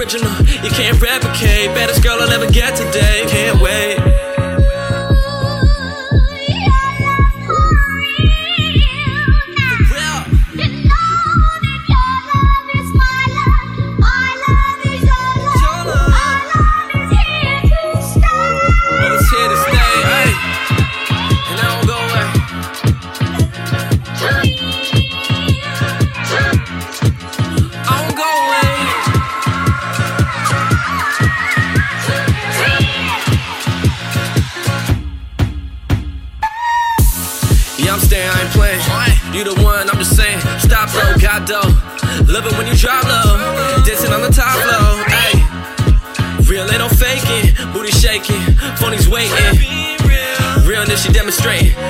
original. You can't replicate. Baddest girl I'll ever get today. demonstrate.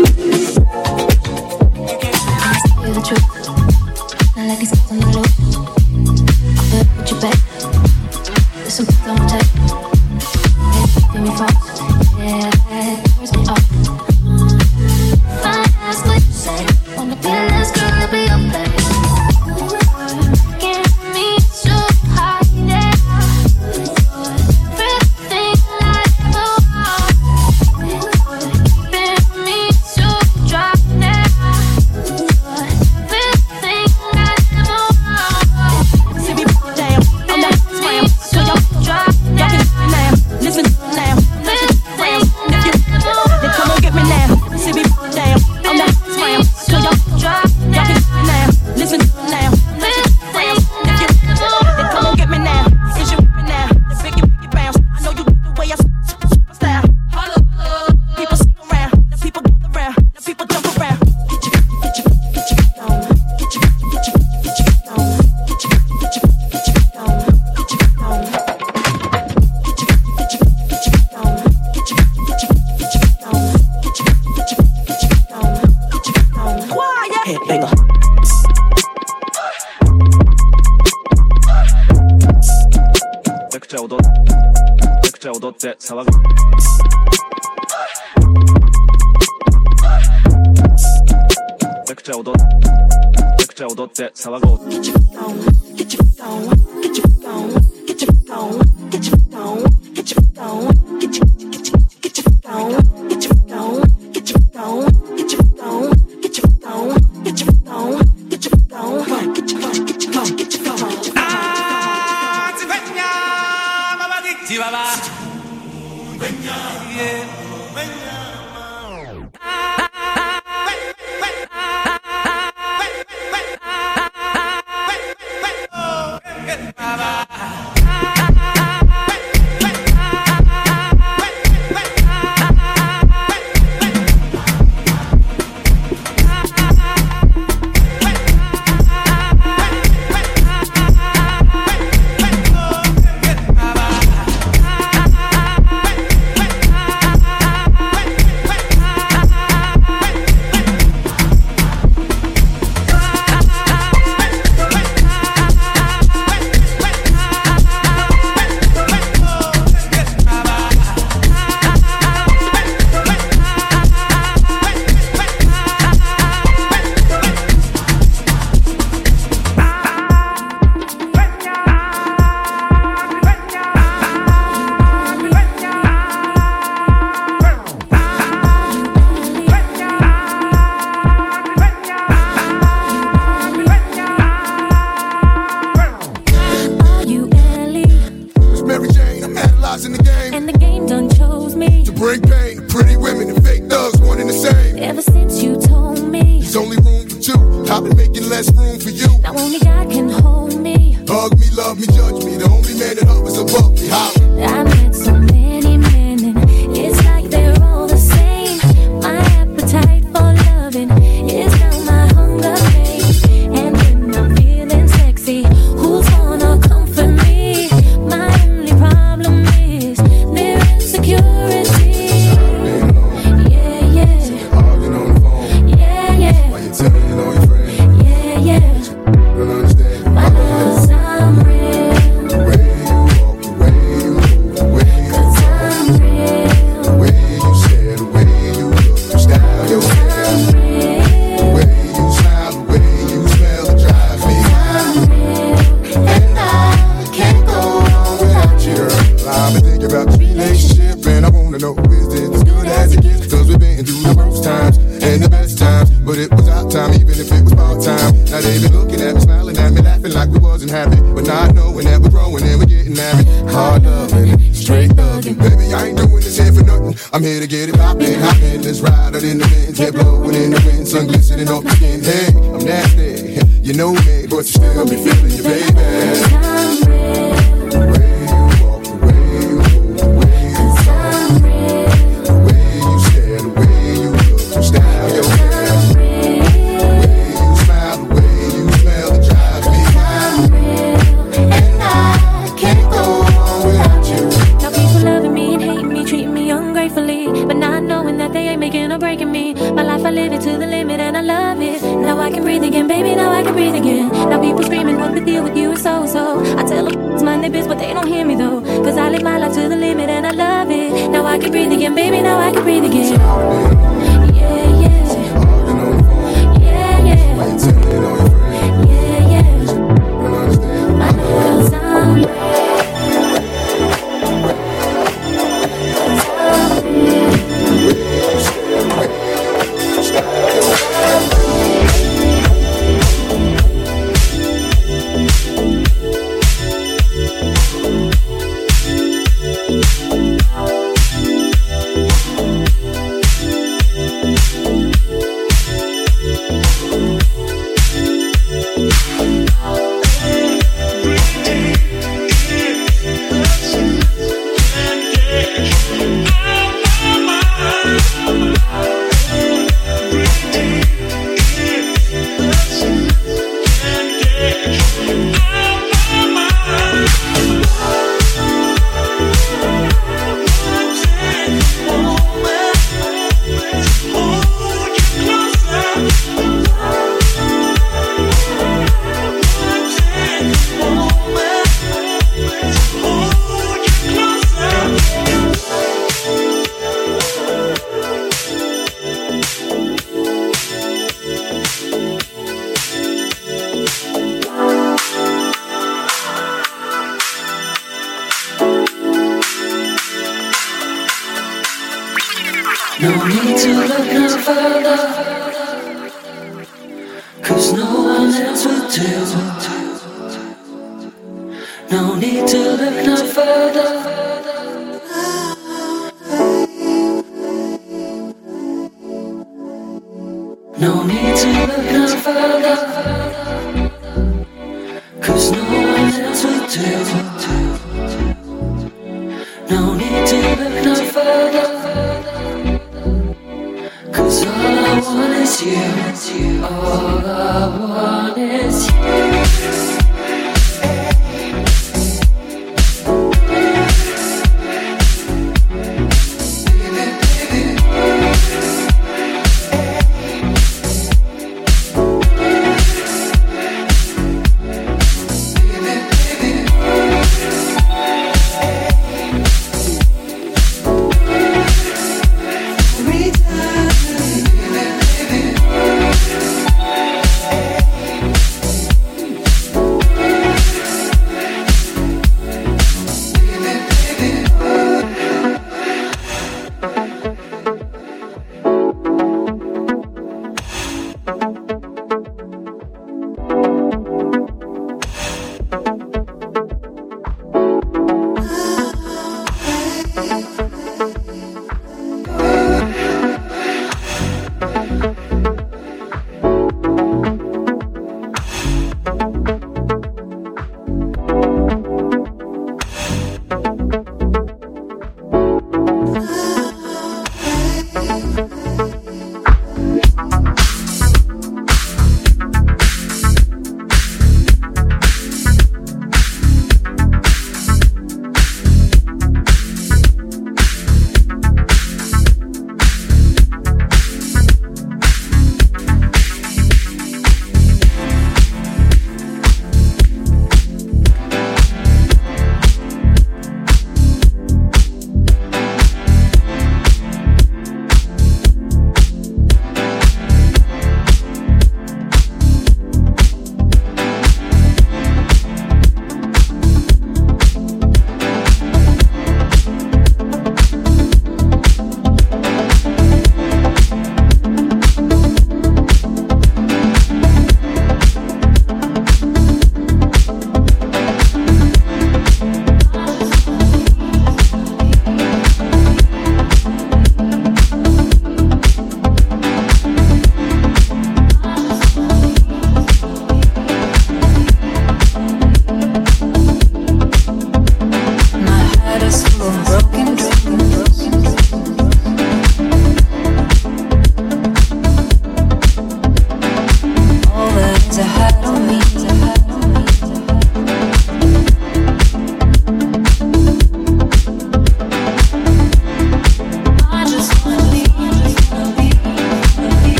set salak Tekçe odot Get your phone, get your